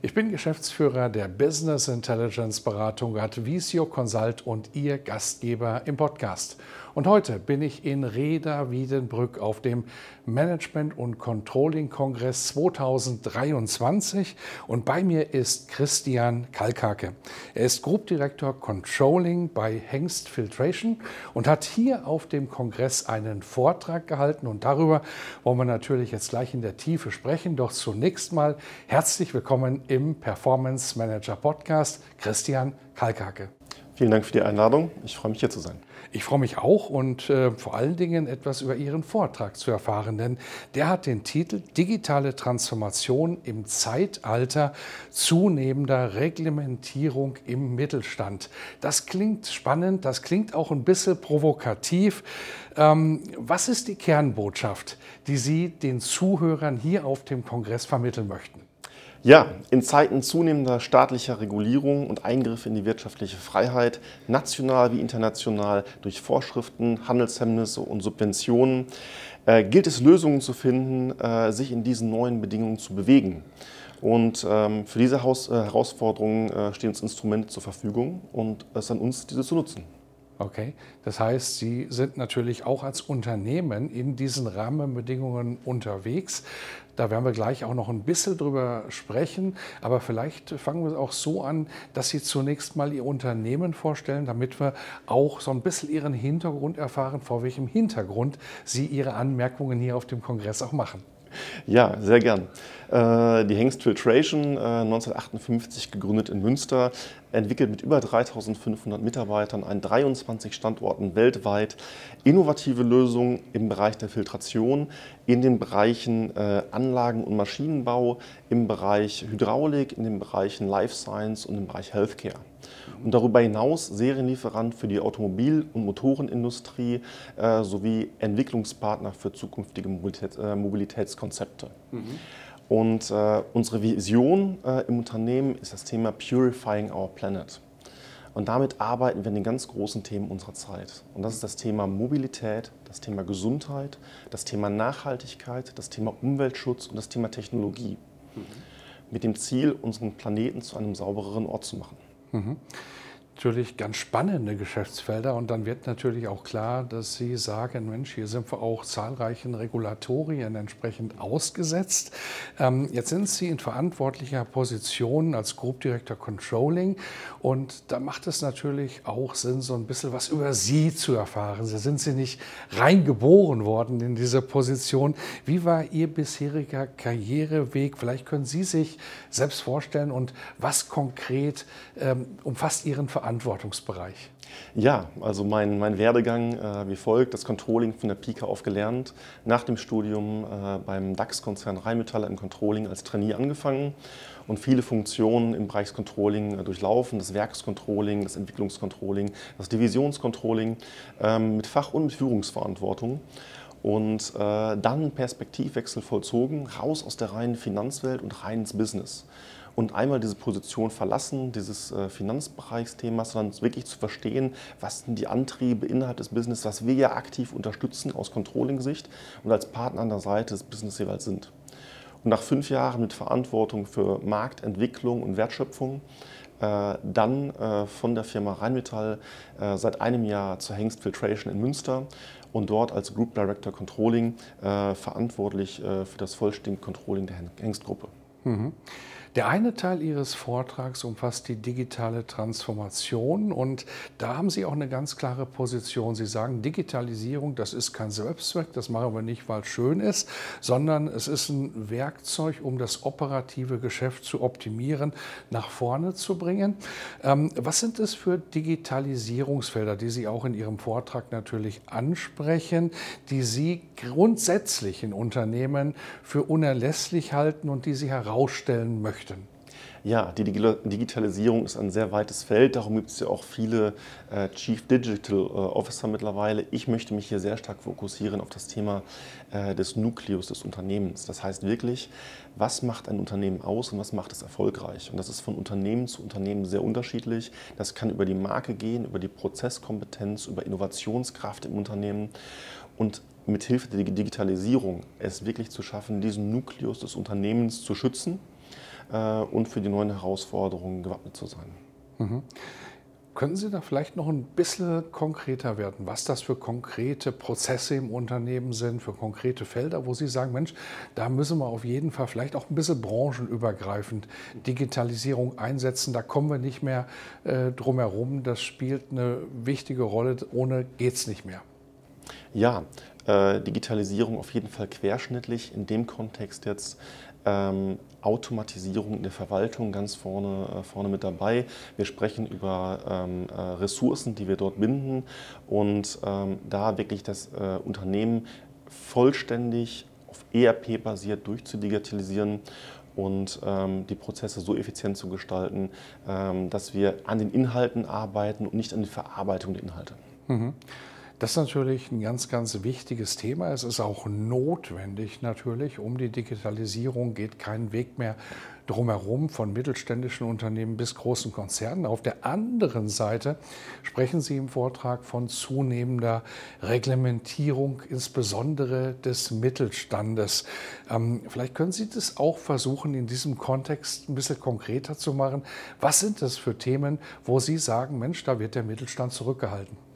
Ich bin Geschäftsführer der Business Intelligence Beratung Advisio Consult und Ihr Gastgeber im Podcast. Und heute bin ich in Reda Wiedenbrück auf dem Management- und Controlling-Kongress 2023 und bei mir ist Christian Kalkake. Er ist Gruppendirektor Controlling bei Hengst Filtration und hat hier auf dem Kongress einen Vortrag gehalten und darüber wollen wir natürlich jetzt gleich in der Tiefe sprechen. Doch zunächst mal herzlich willkommen im Performance Manager Podcast, Christian Kalkake. Vielen Dank für die Einladung. Ich freue mich hier zu sein. Ich freue mich auch und äh, vor allen Dingen etwas über Ihren Vortrag zu erfahren, denn der hat den Titel Digitale Transformation im Zeitalter zunehmender Reglementierung im Mittelstand. Das klingt spannend, das klingt auch ein bisschen provokativ. Ähm, was ist die Kernbotschaft, die Sie den Zuhörern hier auf dem Kongress vermitteln möchten? Ja, in Zeiten zunehmender staatlicher Regulierung und Eingriffe in die wirtschaftliche Freiheit, national wie international, durch Vorschriften, Handelshemmnisse und Subventionen, äh, gilt es Lösungen zu finden, äh, sich in diesen neuen Bedingungen zu bewegen. Und ähm, für diese Haus äh, Herausforderungen äh, stehen uns Instrumente zur Verfügung und es ist an uns, diese zu nutzen. Okay, das heißt, Sie sind natürlich auch als Unternehmen in diesen Rahmenbedingungen unterwegs. Da werden wir gleich auch noch ein bisschen drüber sprechen. Aber vielleicht fangen wir auch so an, dass Sie zunächst mal Ihr Unternehmen vorstellen, damit wir auch so ein bisschen Ihren Hintergrund erfahren, vor welchem Hintergrund Sie Ihre Anmerkungen hier auf dem Kongress auch machen. Ja, sehr gern. Äh, die Hengst Filtration, 1958 äh, gegründet in Münster, entwickelt mit über 3500 Mitarbeitern an 23 Standorten weltweit innovative Lösungen im Bereich der Filtration, in den Bereichen äh, Anlagen- und Maschinenbau, im Bereich Hydraulik, in den Bereichen Life Science und im Bereich Healthcare. Und darüber hinaus Serienlieferant für die Automobil- und Motorenindustrie äh, sowie Entwicklungspartner für zukünftige Mobilität, äh, Mobilitätskonzepte. Mhm. Und äh, unsere Vision äh, im Unternehmen ist das Thema Purifying Our Planet. Und damit arbeiten wir an den ganz großen Themen unserer Zeit. Und das ist das Thema Mobilität, das Thema Gesundheit, das Thema Nachhaltigkeit, das Thema Umweltschutz und das Thema Technologie. Mhm. Mit dem Ziel, unseren Planeten zu einem saubereren Ort zu machen. Mhm natürlich ganz spannende Geschäftsfelder und dann wird natürlich auch klar, dass Sie sagen, Mensch, hier sind wir auch zahlreichen Regulatorien entsprechend ausgesetzt. Ähm, jetzt sind Sie in verantwortlicher Position als Group Director Controlling und da macht es natürlich auch Sinn, so ein bisschen was über Sie zu erfahren. Sie sind Sie nicht reingeboren worden in diese Position. Wie war Ihr bisheriger Karriereweg? Vielleicht können Sie sich selbst vorstellen und was konkret ähm, umfasst Ihren Verantwortungsbereich? Verantwortungsbereich? Ja, also mein, mein Werdegang äh, wie folgt, das Controlling von der Pika auf gelernt, nach dem Studium äh, beim DAX-Konzern Rheinmetall im Controlling als Trainee angefangen und viele Funktionen im Bereich Controlling äh, durchlaufen, das Werkscontrolling, das Entwicklungscontrolling, das Divisionscontrolling ähm, mit Fach- und mit Führungsverantwortung. Und äh, dann Perspektivwechsel vollzogen, raus aus der reinen Finanzwelt und rein ins Business und einmal diese Position verlassen, dieses äh, Finanzbereichsthemas, sondern wirklich zu verstehen, was sind die Antriebe innerhalb des Business, was wir ja aktiv unterstützen aus Controlling-Sicht und als Partner an der Seite des Business jeweils sind. Und nach fünf Jahren mit Verantwortung für Marktentwicklung und Wertschöpfung, äh, dann äh, von der Firma Rheinmetall seit einem Jahr zur Hengst Filtration in Münster und dort als Group Director Controlling verantwortlich für das vollständige Controlling der Hengst-Gruppe. Mhm. Der eine Teil Ihres Vortrags umfasst die digitale Transformation und da haben Sie auch eine ganz klare Position. Sie sagen, Digitalisierung, das ist kein Selbstzweck, das machen wir nicht, weil es schön ist, sondern es ist ein Werkzeug, um das operative Geschäft zu optimieren, nach vorne zu bringen. Ähm, was sind es für Digitalisierungsfelder, die Sie auch in Ihrem Vortrag natürlich ansprechen, die Sie grundsätzlich in Unternehmen für unerlässlich halten und die Sie herausstellen möchten? Möchten? Ja, die Digitalisierung ist ein sehr weites Feld. Darum gibt es ja auch viele äh, Chief Digital äh, Officer mittlerweile. Ich möchte mich hier sehr stark fokussieren auf das Thema äh, des Nukleus des Unternehmens. Das heißt wirklich, was macht ein Unternehmen aus und was macht es erfolgreich? Und das ist von Unternehmen zu Unternehmen sehr unterschiedlich. Das kann über die Marke gehen, über die Prozesskompetenz, über Innovationskraft im Unternehmen. Und mit Hilfe der Digitalisierung es wirklich zu schaffen, diesen Nukleus des Unternehmens zu schützen äh, und für die neuen Herausforderungen gewappnet zu sein. Mhm. Können Sie da vielleicht noch ein bisschen konkreter werden, was das für konkrete Prozesse im Unternehmen sind, für konkrete Felder, wo Sie sagen, Mensch, da müssen wir auf jeden Fall vielleicht auch ein bisschen branchenübergreifend Digitalisierung einsetzen. Da kommen wir nicht mehr äh, drum herum. Das spielt eine wichtige Rolle. Ohne geht es nicht mehr. Ja, äh, Digitalisierung auf jeden Fall querschnittlich. In dem Kontext jetzt ähm, Automatisierung in der Verwaltung ganz vorne, äh, vorne mit dabei. Wir sprechen über ähm, äh, Ressourcen, die wir dort binden und ähm, da wirklich das äh, Unternehmen vollständig auf ERP basiert durchzudigitalisieren und ähm, die Prozesse so effizient zu gestalten, ähm, dass wir an den Inhalten arbeiten und nicht an der Verarbeitung der Inhalte. Mhm. Das ist natürlich ein ganz, ganz wichtiges Thema. Es ist auch notwendig natürlich. Um die Digitalisierung geht kein Weg mehr drumherum, von mittelständischen Unternehmen bis großen Konzernen. Auf der anderen Seite sprechen Sie im Vortrag von zunehmender Reglementierung, insbesondere des Mittelstandes. Ähm, vielleicht können Sie das auch versuchen, in diesem Kontext ein bisschen konkreter zu machen. Was sind das für Themen, wo Sie sagen, Mensch, da wird der Mittelstand zurückgehalten?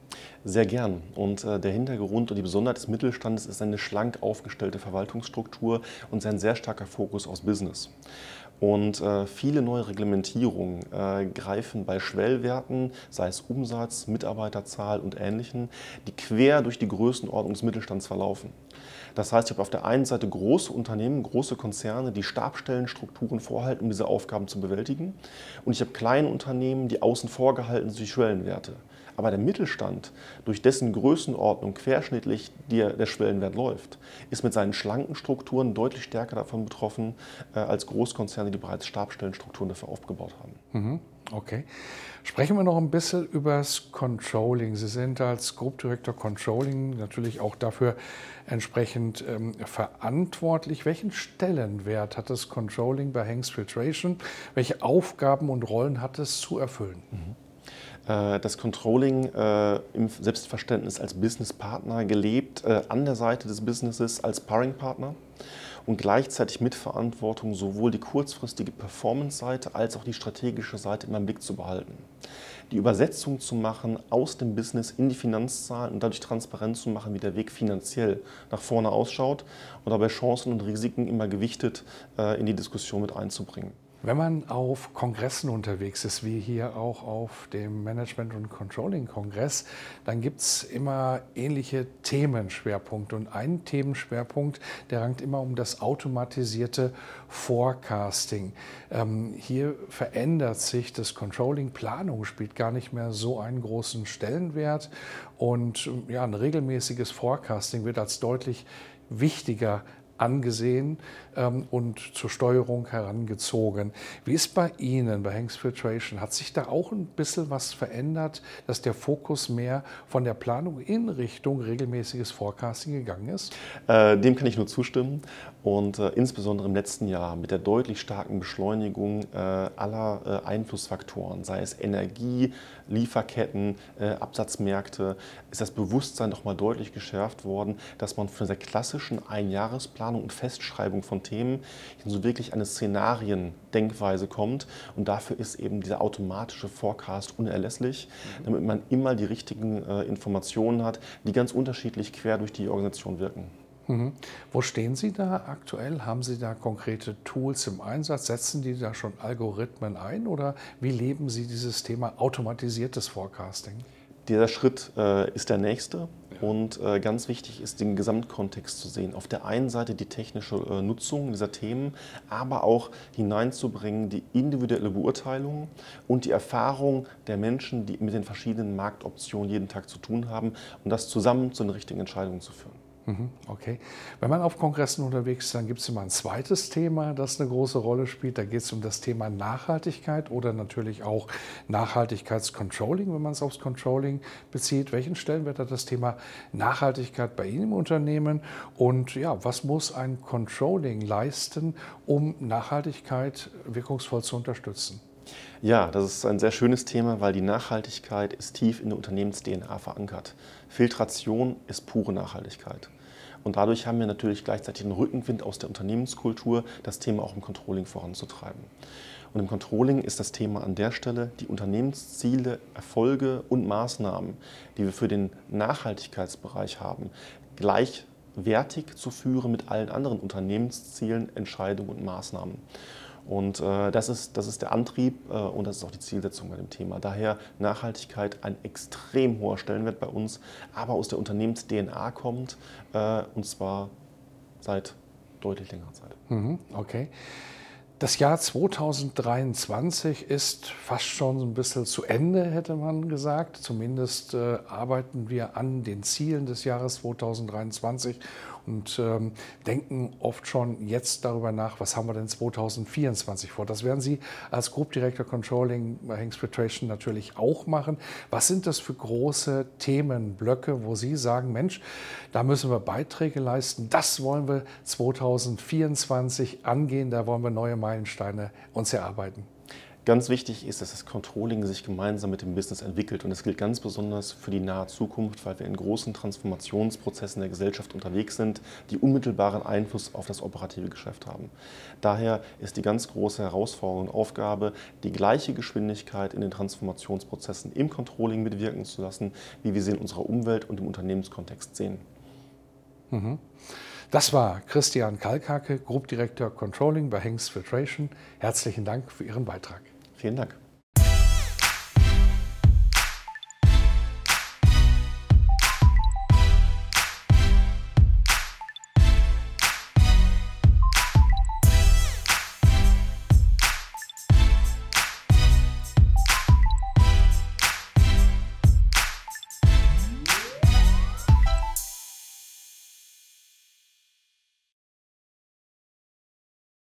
Sehr gern. Und äh, der Hintergrund und die Besonderheit des Mittelstandes ist eine schlank aufgestellte Verwaltungsstruktur und sein sehr starker Fokus aufs Business. Und äh, viele neue Reglementierungen äh, greifen bei Schwellwerten, sei es Umsatz, Mitarbeiterzahl und Ähnlichem, die quer durch die Größenordnung des Mittelstands verlaufen. Das heißt, ich habe auf der einen Seite große Unternehmen, große Konzerne, die Stabstellenstrukturen vorhalten, um diese Aufgaben zu bewältigen. Und ich habe kleine Unternehmen, die außen vor gehalten sind durch Schwellenwerte. Aber der Mittelstand, durch dessen Größenordnung querschnittlich der, Schwellenwert läuft, ist mit seinen schlanken Strukturen deutlich stärker davon betroffen äh, als Großkonzerne, die bereits Stabstellenstrukturen dafür aufgebaut haben. Mhm. Okay. Sprechen wir noch ein bisschen über das Controlling. Sie sind als Group Director Controlling natürlich auch dafür entsprechend ähm, verantwortlich. Welchen Stellenwert hat das Controlling bei Hanks Filtration? Welche Aufgaben und Rollen hat es zu erfüllen? Mhm. Äh, das Controlling äh, im Selbstverständnis als Businesspartner gelebt, äh, an der Seite des Businesses als Sparringpartner und gleichzeitig mit Verantwortung sowohl die kurzfristige Performance-Seite als auch die strategische Seite immer im Blick zu behalten. Die Übersetzung zu machen aus dem Business in die Finanzzahlen und dadurch transparent zu machen, wie der Weg finanziell nach vorne ausschaut und dabei Chancen und Risiken immer gewichtet in die Diskussion mit einzubringen. Wenn man auf Kongressen unterwegs ist, wie hier auch auf dem Management- und Controlling-Kongress, dann gibt es immer ähnliche Themenschwerpunkte. Und ein Themenschwerpunkt, der rankt immer um das automatisierte Forecasting. Ähm, hier verändert sich das Controlling. Planung spielt gar nicht mehr so einen großen Stellenwert. Und ja, ein regelmäßiges Forecasting wird als deutlich wichtiger angesehen ähm, und zur Steuerung herangezogen. Wie ist bei Ihnen, bei Hanks Filtration? Hat sich da auch ein bisschen was verändert, dass der Fokus mehr von der Planung in Richtung regelmäßiges Forecasting gegangen ist? Äh, dem kann ich nur zustimmen. Und äh, insbesondere im letzten Jahr mit der deutlich starken Beschleunigung äh, aller äh, Einflussfaktoren, sei es Energie, Lieferketten, äh, Absatzmärkte, ist das Bewusstsein noch mal deutlich geschärft worden, dass man von der klassischen Einjahresplanung und Festschreibung von Themen hin so wirklich eine Szenariendenkweise kommt. Und dafür ist eben dieser automatische Forecast unerlässlich, mhm. damit man immer die richtigen äh, Informationen hat, die ganz unterschiedlich quer durch die Organisation wirken. Mhm. Wo stehen Sie da aktuell? Haben Sie da konkrete Tools im Einsatz? Setzen die da schon Algorithmen ein oder wie leben Sie dieses Thema automatisiertes Forecasting? Dieser Schritt äh, ist der nächste und äh, ganz wichtig ist, den Gesamtkontext zu sehen. Auf der einen Seite die technische äh, Nutzung dieser Themen, aber auch hineinzubringen die individuelle Beurteilung und die Erfahrung der Menschen, die mit den verschiedenen Marktoptionen jeden Tag zu tun haben und das zusammen zu den richtigen Entscheidungen zu führen. Mhm, okay. Wenn man auf Kongressen unterwegs ist, dann gibt es immer ein zweites Thema, das eine große Rolle spielt. Da geht es um das Thema Nachhaltigkeit oder natürlich auch Nachhaltigkeitscontrolling, wenn man es aufs Controlling bezieht. Welchen Stellenwert hat das Thema Nachhaltigkeit bei Ihnen im Unternehmen? Und ja, was muss ein Controlling leisten, um Nachhaltigkeit wirkungsvoll zu unterstützen? Ja, das ist ein sehr schönes Thema, weil die Nachhaltigkeit ist tief in der Unternehmens-DNA verankert. Filtration ist pure Nachhaltigkeit. Und dadurch haben wir natürlich gleichzeitig einen Rückenwind aus der Unternehmenskultur, das Thema auch im Controlling voranzutreiben. Und im Controlling ist das Thema an der Stelle, die Unternehmensziele, Erfolge und Maßnahmen, die wir für den Nachhaltigkeitsbereich haben, gleichwertig zu führen mit allen anderen Unternehmenszielen, Entscheidungen und Maßnahmen. Und äh, das, ist, das ist der Antrieb äh, und das ist auch die Zielsetzung bei dem Thema. Daher Nachhaltigkeit ein extrem hoher Stellenwert bei uns, aber aus der Unternehmens-DNA kommt äh, und zwar seit deutlich längerer Zeit. Mhm, okay. Das Jahr 2023 ist fast schon ein bisschen zu Ende, hätte man gesagt. Zumindest äh, arbeiten wir an den Zielen des Jahres 2023 und ähm, denken oft schon jetzt darüber nach, was haben wir denn 2024 vor. Das werden Sie als Group Director Controlling Hanks Filtration natürlich auch machen. Was sind das für große Themenblöcke, wo Sie sagen, Mensch, da müssen wir Beiträge leisten, das wollen wir 2024 angehen, da wollen wir neue Meilensteine uns erarbeiten? Ganz wichtig ist, dass das Controlling sich gemeinsam mit dem Business entwickelt. Und das gilt ganz besonders für die nahe Zukunft, weil wir in großen Transformationsprozessen der Gesellschaft unterwegs sind, die unmittelbaren Einfluss auf das operative Geschäft haben. Daher ist die ganz große Herausforderung und Aufgabe, die gleiche Geschwindigkeit in den Transformationsprozessen im Controlling mitwirken zu lassen, wie wir sie in unserer Umwelt und im Unternehmenskontext sehen. Mhm. Das war Christian Kalkake, Group Director Controlling bei Hengst Filtration. Herzlichen Dank für Ihren Beitrag. Vielen Dank.